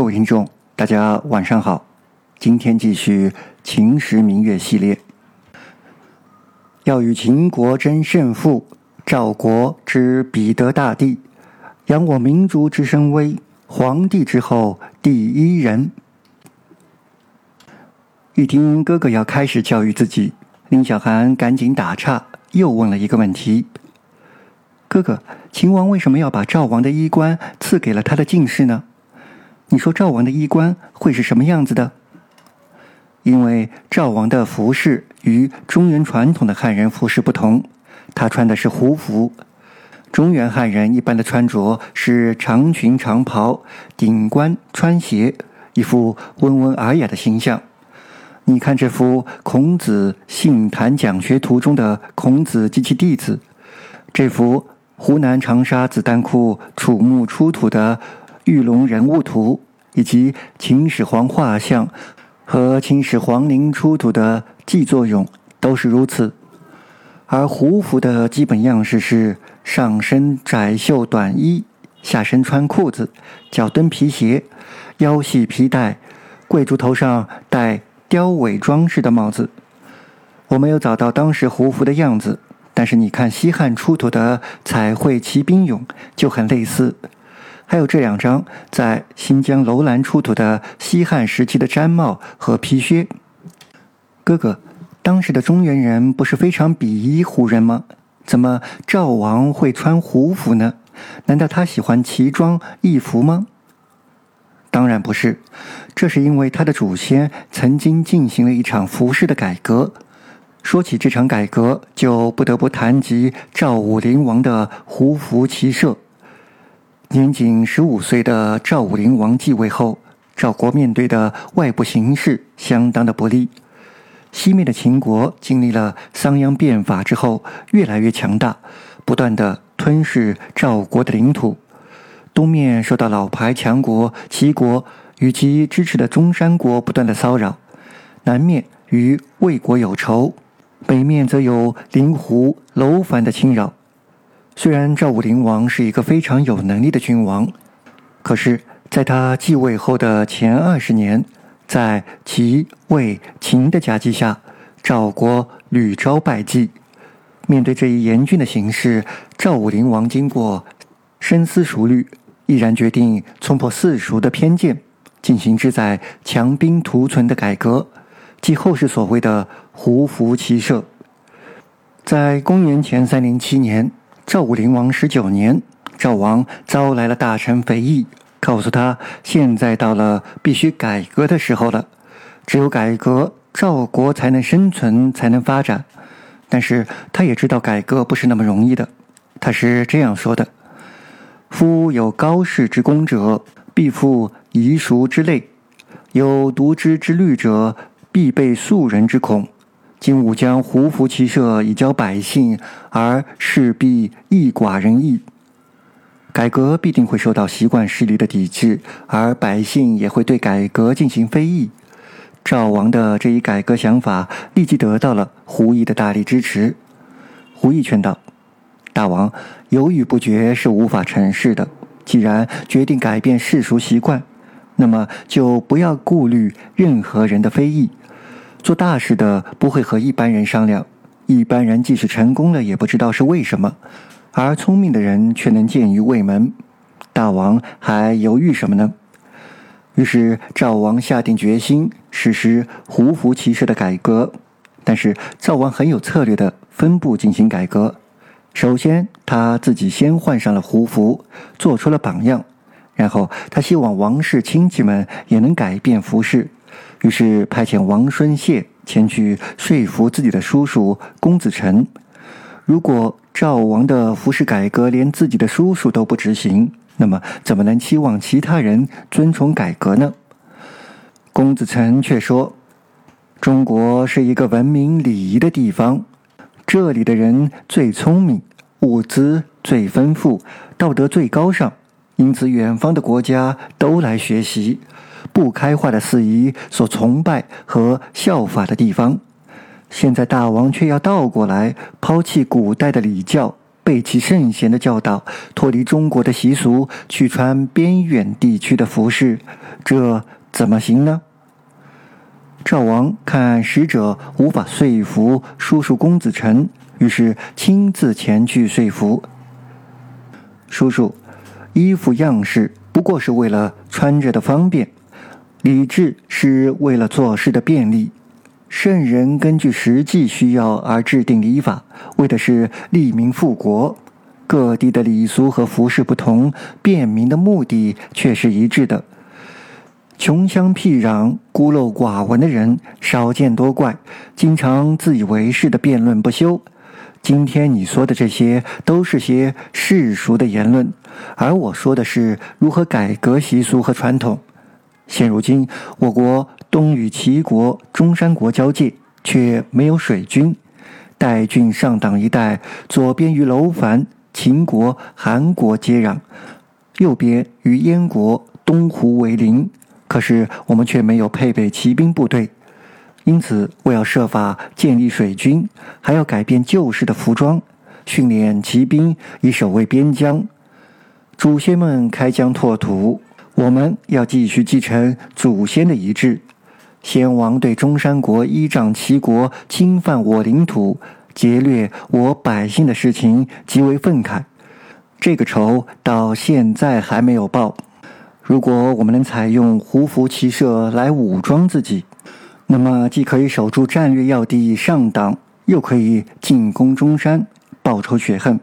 各位听众，大家晚上好。今天继续秦时明月系列，要与秦国争胜负，赵国之彼得大帝，扬我民族之声威，皇帝之后第一人。一听哥哥要开始教育自己，林小涵赶紧打岔，又问了一个问题：哥哥，秦王为什么要把赵王的衣冠赐给了他的进士呢？你说赵王的衣冠会是什么样子的？因为赵王的服饰与中原传统的汉人服饰不同，他穿的是胡服。中原汉人一般的穿着是长裙长袍，顶冠穿鞋，一副温文尔雅的形象。你看这幅《孔子信谈讲学图》中的孔子及其弟子，这幅湖南长沙子弹库楚墓出土的。玉龙人物图以及秦始皇画像和秦始皇陵出土的祭作俑都是如此，而胡服的基本样式是上身窄袖短衣，下身穿裤子，脚蹬皮鞋，腰系皮带，贵族头上戴雕尾装饰的帽子。我没有找到当时胡服的样子，但是你看西汉出土的彩绘骑兵俑就很类似。还有这两张在新疆楼兰出土的西汉时期的毡帽和皮靴。哥哥，当时的中原人不是非常鄙夷胡人吗？怎么赵王会穿胡服呢？难道他喜欢奇装异服吗？当然不是，这是因为他的祖先曾经进行了一场服饰的改革。说起这场改革，就不得不谈及赵武灵王的胡服骑射。年仅十五岁的赵武灵王继位后，赵国面对的外部形势相当的不利。西面的秦国经历了商鞅变法之后，越来越强大，不断的吞噬赵国的领土；东面受到老牌强国齐国与其支持的中山国不断的骚扰；南面与魏国有仇，北面则有灵狐、楼烦的侵扰。虽然赵武灵王是一个非常有能力的君王，可是，在他继位后的前二十年，在齐、魏、秦的夹击下，赵国屡遭败绩。面对这一严峻的形势，赵武灵王经过深思熟虑，毅然决定冲破世俗的偏见，进行志在强兵图存的改革，即后世所谓的胡服骑射。在公元前三零七年。赵武灵王十九年，赵王招来了大臣肥义，告诉他现在到了必须改革的时候了。只有改革，赵国才能生存，才能发展。但是他也知道改革不是那么容易的。他是这样说的：“夫有高士之功者，必负夷俗之累；有独之之虑者，必备庶人之恐。”今吾将胡服骑射以教百姓，而势必异寡人意。改革必定会受到习惯势力的抵制，而百姓也会对改革进行非议。赵王的这一改革想法立即得到了胡毅的大力支持。胡毅劝道：“大王犹豫不决是无法成事的。既然决定改变世俗习惯，那么就不要顾虑任何人的非议。”做大事的不会和一般人商量，一般人即使成功了，也不知道是为什么，而聪明的人却能见于未门。大王还犹豫什么呢？于是赵王下定决心实施胡服骑射的改革，但是赵王很有策略的分步进行改革。首先，他自己先换上了胡服，做出了榜样，然后他希望王室亲戚们也能改变服饰。于是派遣王孙谢前去说服自己的叔叔公子成。如果赵王的服饰改革连自己的叔叔都不执行，那么怎么能期望其他人遵从改革呢？公子成却说：“中国是一个文明礼仪的地方，这里的人最聪明，物资最丰富，道德最高尚，因此远方的国家都来学习。”不开化的司仪所崇拜和效法的地方，现在大王却要倒过来抛弃古代的礼教，背弃圣贤的教导，脱离中国的习俗，去穿边远地区的服饰，这怎么行呢？赵王看使者无法说服叔叔公子成，于是亲自前去说服叔叔。衣服样式不过是为了穿着的方便，礼制是为了做事的便利。圣人根据实际需要而制定礼法，为的是利民富国。各地的礼俗和服饰不同，便民的目的却是一致的。穷乡僻壤、孤陋寡闻的人少见多怪，经常自以为是的辩论不休。今天你说的这些都是些世俗的言论，而我说的是如何改革习俗和传统。现如今，我国东与齐国、中山国交界，却没有水军。代郡上党一带，左边与楼烦、秦国、韩国接壤，右边与燕国、东胡为邻。可是我们却没有配备骑兵部队，因此我要设法建立水军，还要改变旧式的服装，训练骑兵以守卫边疆。祖先们开疆拓土，我们要继续继承祖先的遗志。先王对中山国依仗齐国侵犯我领土、劫掠我百姓的事情极为愤慨，这个仇到现在还没有报。如果我们能采用胡服骑射来武装自己，那么既可以守住战略要地上党，又可以进攻中山，报仇雪恨。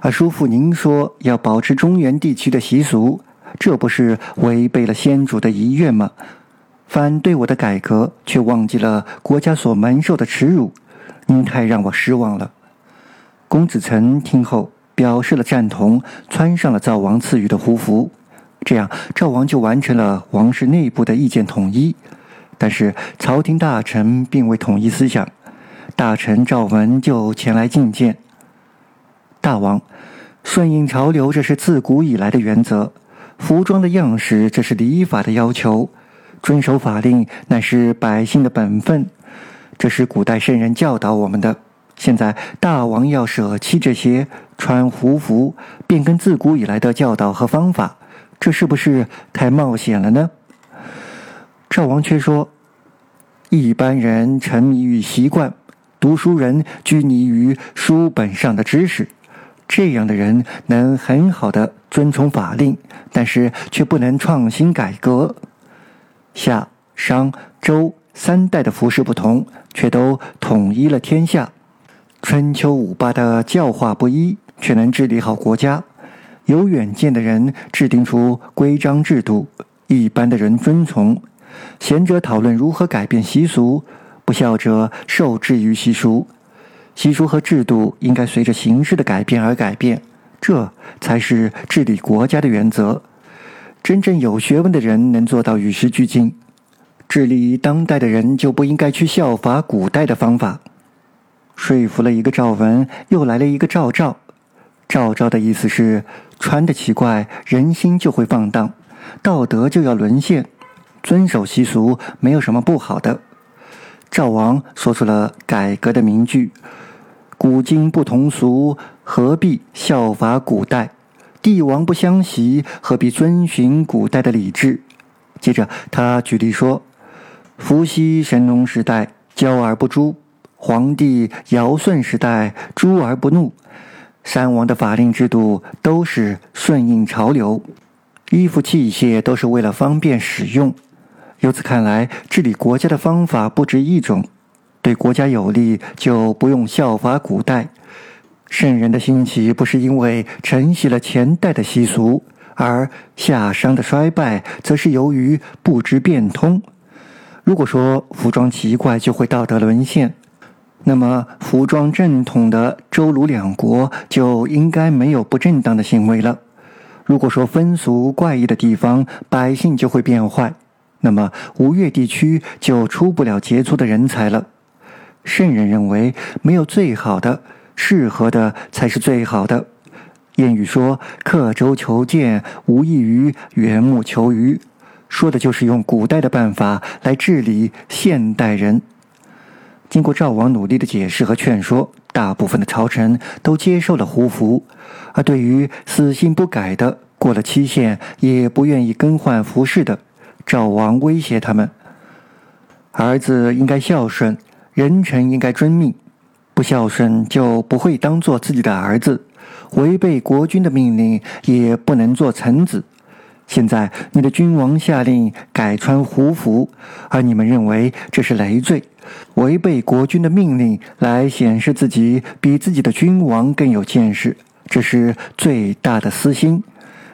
而叔父您说要保持中原地区的习俗，这不是违背了先主的遗愿吗？反对我的改革，却忘记了国家所蒙受的耻辱，您太让我失望了。公子臣听后表示了赞同，穿上了赵王赐予的胡服。这样，赵王就完成了王室内部的意见统一。但是，朝廷大臣并未统一思想。大臣赵文就前来觐见大王，顺应潮流，这是自古以来的原则；服装的样式，这是礼法的要求；遵守法令，乃是百姓的本分。这是古代圣人教导我们的。现在，大王要舍弃这些，穿胡服，变更自古以来的教导和方法。这是不是太冒险了呢？赵王却说：“一般人沉迷于习惯，读书人拘泥于书本上的知识。这样的人能很好的遵从法令，但是却不能创新改革。夏、商、周三代的服饰不同，却都统一了天下。春秋五霸的教化不一，却能治理好国家。”有远见的人制定出规章制度，一般的人遵从；贤者讨论如何改变习俗，不孝者受制于习俗。习俗和制度应该随着形势的改变而改变，这才是治理国家的原则。真正有学问的人能做到与时俱进，治理当代的人就不应该去效法古代的方法。说服了一个赵文，又来了一个赵赵。赵赵的意思是。穿的奇怪，人心就会放荡，道德就要沦陷。遵守习俗没有什么不好的。赵王说出了改革的名句：“古今不同俗，何必效法古代？帝王不相习，何必遵循古代的礼制？”接着他举例说：“伏羲神农时代骄而不诛，皇帝尧舜时代诛而不怒。”三王的法令制度都是顺应潮流，衣服器械都是为了方便使用。由此看来，治理国家的方法不止一种，对国家有利就不用效法古代。圣人的兴起不是因为承袭了前代的习俗，而夏商的衰败则是由于不知变通。如果说服装奇怪就会道德沦陷。那么，服装正统的周鲁两国就应该没有不正当的行为了。如果说风俗怪异的地方，百姓就会变坏，那么吴越地区就出不了杰出的人才了。圣人认为，没有最好的，适合的才是最好的。谚语说：“刻舟求剑，无异于缘木求鱼。”说的就是用古代的办法来治理现代人。经过赵王努力的解释和劝说，大部分的朝臣都接受了胡服，而对于死性不改的、过了期限也不愿意更换服饰的，赵王威胁他们：儿子应该孝顺，人臣应该遵命，不孝顺就不会当做自己的儿子，违背国君的命令也不能做臣子。现在你的君王下令改穿胡服，而你们认为这是累赘，违背国君的命令来显示自己比自己的君王更有见识，这是最大的私心。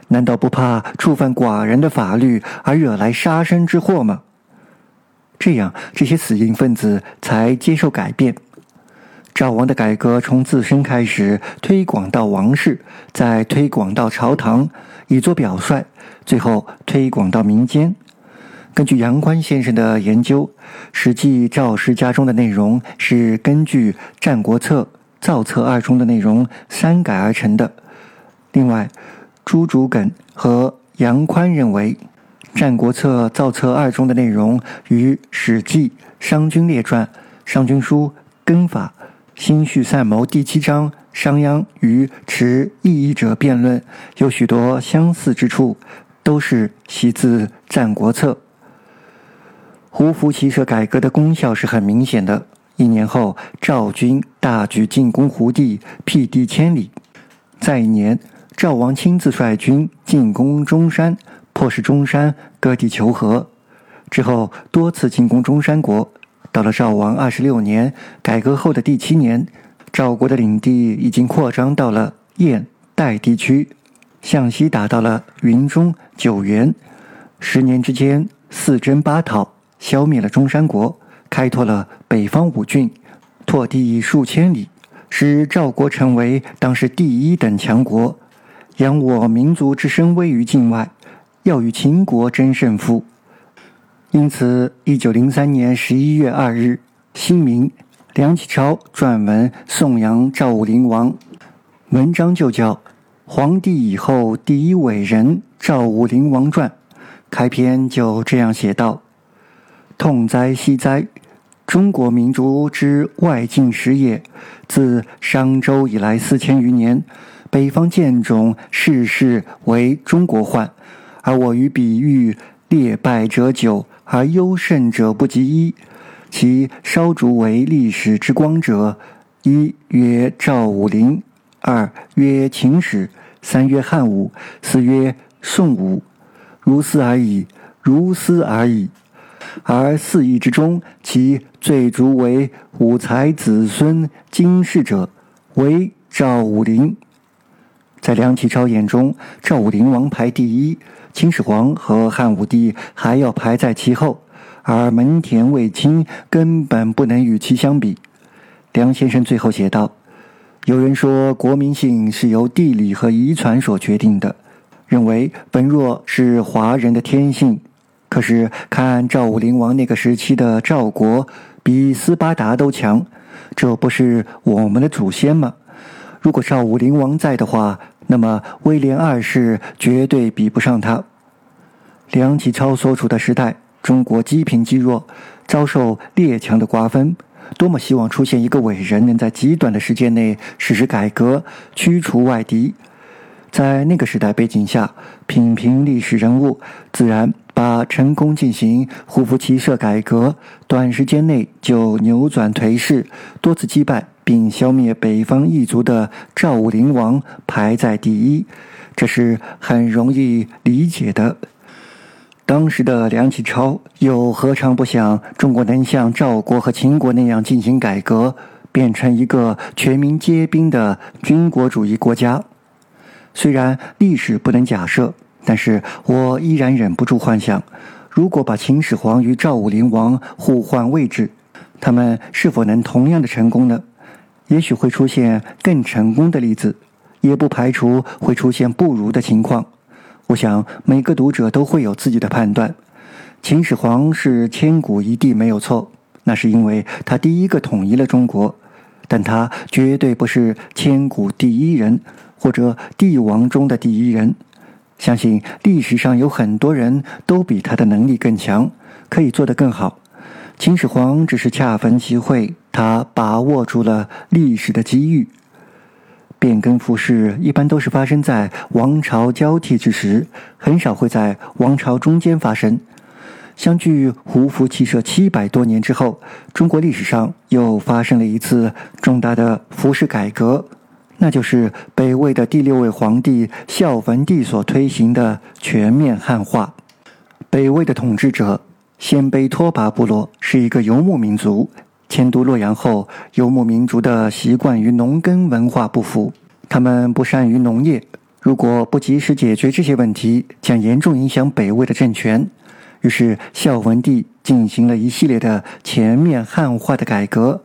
难道不怕触犯寡人的法律而惹来杀身之祸吗？这样，这些死硬分子才接受改变。赵王的改革从自身开始，推广到王室，再推广到朝堂，以作表率，最后推广到民间。根据杨宽先生的研究，《史记·赵氏家》中的内容是根据《战国策·造册二》中的内容删改而成的。另外，朱竹耿和杨宽认为，《战国策·造册二》中的内容与《史记·商君列传》《商君书》《根法》。心绪散谋第七章，商鞅与持异议者辩论，有许多相似之处，都是习自《战国策》。胡服骑射改革的功效是很明显的。一年后，赵军大举进攻胡地，辟地千里。再一年，赵王亲自率军进攻中山，迫使中山割地求和。之后，多次进攻中山国。到了赵王二十六年，改革后的第七年，赵国的领地已经扩张到了燕代地区，向西打到了云中、九原。十年之间，四征八讨，消灭了中山国，开拓了北方五郡，拓地数千里，使赵国成为当时第一等强国，扬我民族之声威于境外，要与秦国争胜负。因此，一九零三年十一月二日，新民梁启超撰文颂扬赵武灵王，文章就叫《皇帝以后第一伟人赵武灵王传》。开篇就这样写道：“痛哉惜哉！中国民族之外境史也。自商周以来四千余年，北方贱种世世为中国患，而我于比喻劣败者久。”而优胜者不及一，其稍逐为历史之光者，一曰赵武灵，二曰秦始，三曰汉武，四曰宋武，如斯而已，如斯而已。而四夷之中，其最逐为武才子孙经世者，为赵武灵。在梁启超眼中，赵武灵王排第一。秦始皇和汉武帝还要排在其后，而门田卫青根本不能与其相比。梁先生最后写道：“有人说国民性是由地理和遗传所决定的，认为本若是华人的天性。可是看赵武灵王那个时期的赵国，比斯巴达都强，这不是我们的祖先吗？如果赵武灵王在的话。”那么，威廉二世绝对比不上他。梁启超所处的时代，中国积贫积弱，遭受列强的瓜分，多么希望出现一个伟人，能在极短的时间内实施改革，驱除外敌。在那个时代背景下，品评历史人物，自然把成功进行胡服骑射改革，短时间内就扭转颓势，多次击败。并消灭北方异族的赵武灵王排在第一，这是很容易理解的。当时的梁启超又何尝不想中国能像赵国和秦国那样进行改革，变成一个全民皆兵的军国主义国家？虽然历史不能假设，但是我依然忍不住幻想：如果把秦始皇与赵武灵王互换位置，他们是否能同样的成功呢？也许会出现更成功的例子，也不排除会出现不如的情况。我想每个读者都会有自己的判断。秦始皇是千古一帝没有错，那是因为他第一个统一了中国，但他绝对不是千古第一人或者帝王中的第一人。相信历史上有很多人都比他的能力更强，可以做得更好。秦始皇只是恰逢其会，他把握住了历史的机遇。变更服饰一般都是发生在王朝交替之时，很少会在王朝中间发生。相距胡服骑射七百多年之后，中国历史上又发生了一次重大的服饰改革，那就是北魏的第六位皇帝孝文帝所推行的全面汉化。北魏的统治者鲜卑拓跋部落是一个游牧民族。迁都洛阳后，游牧民族的习惯与农耕文化不符，他们不善于农业。如果不及时解决这些问题，将严重影响北魏的政权。于是，孝文帝进行了一系列的全面汉化的改革，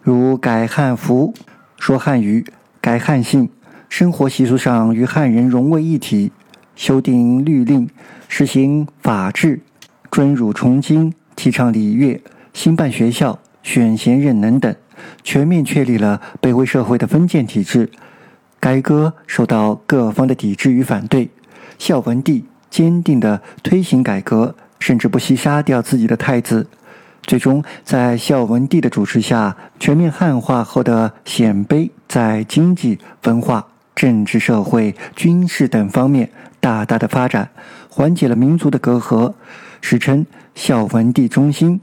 如改汉服、说汉语、改汉姓、生活习俗上与汉人融为一体、修订律令、实行法治、尊儒崇经、提倡礼乐、兴办学校。选贤任能等，全面确立了北魏社会的封建体制。改革受到各方的抵制与反对，孝文帝坚定地推行改革，甚至不惜杀掉自己的太子。最终，在孝文帝的主持下，全面汉化后的鲜卑在经济、文化、政治、社会、军事等方面大大的发展，缓解了民族的隔阂，史称孝文帝中兴。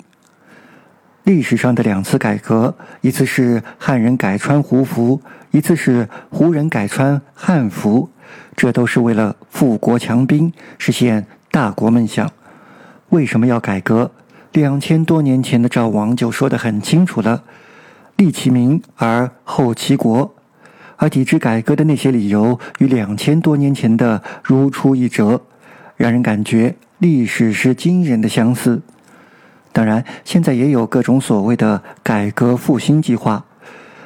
历史上的两次改革，一次是汉人改穿胡服，一次是胡人改穿汉服，这都是为了富国强兵，实现大国梦想。为什么要改革？两千多年前的赵王就说得很清楚了：“立其民而后其国。”而抵制改革的那些理由，与两千多年前的如出一辙，让人感觉历史是惊人的相似。当然，现在也有各种所谓的改革复兴计划，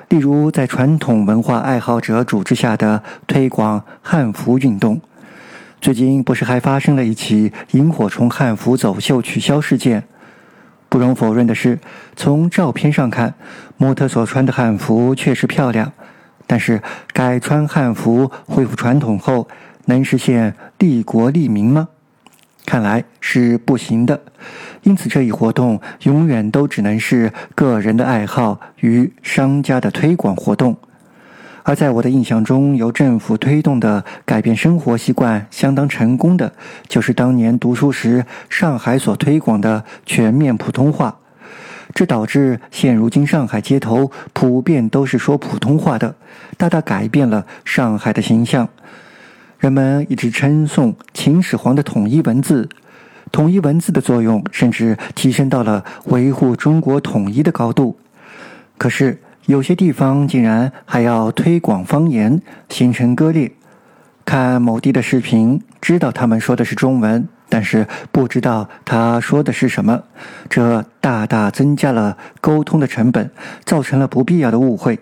例如在传统文化爱好者组织下的推广汉服运动。最近不是还发生了一起萤火虫汉服走秀取消事件？不容否认的是，从照片上看，模特所穿的汉服确实漂亮，但是改穿汉服恢复传统后，能实现利国利民吗？看来是不行的，因此这一活动永远都只能是个人的爱好与商家的推广活动。而在我的印象中，由政府推动的改变生活习惯相当成功的，就是当年读书时上海所推广的全面普通话。这导致现如今上海街头普遍都是说普通话的，大大改变了上海的形象。人们一直称颂秦始皇的统一文字，统一文字的作用甚至提升到了维护中国统一的高度。可是有些地方竟然还要推广方言，形成割裂。看某地的视频，知道他们说的是中文，但是不知道他说的是什么，这大大增加了沟通的成本，造成了不必要的误会。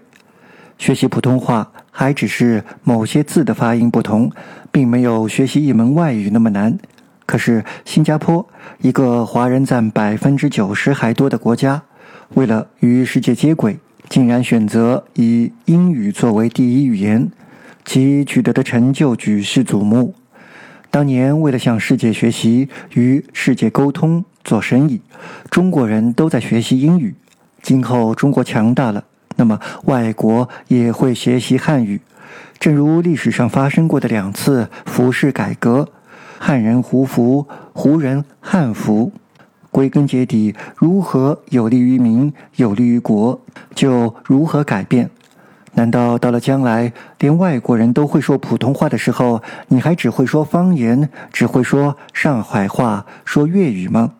学习普通话还只是某些字的发音不同，并没有学习一门外语那么难。可是新加坡，一个华人占百分之九十还多的国家，为了与世界接轨，竟然选择以英语作为第一语言，其取得的成就举世瞩目。当年为了向世界学习、与世界沟通、做生意，中国人都在学习英语。今后中国强大了。那么，外国也会学习汉语，正如历史上发生过的两次服饰改革：汉人胡服、胡人汉服。归根结底，如何有利于民、有利于国，就如何改变。难道到了将来，连外国人都会说普通话的时候，你还只会说方言，只会说上海话、说粤语吗？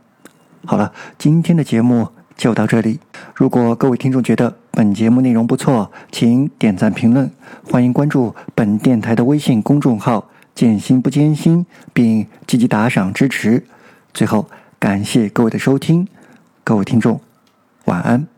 好了，今天的节目就到这里。如果各位听众觉得，本节目内容不错，请点赞评论，欢迎关注本电台的微信公众号“建心不艰辛”，并积极打赏支持。最后，感谢各位的收听，各位听众，晚安。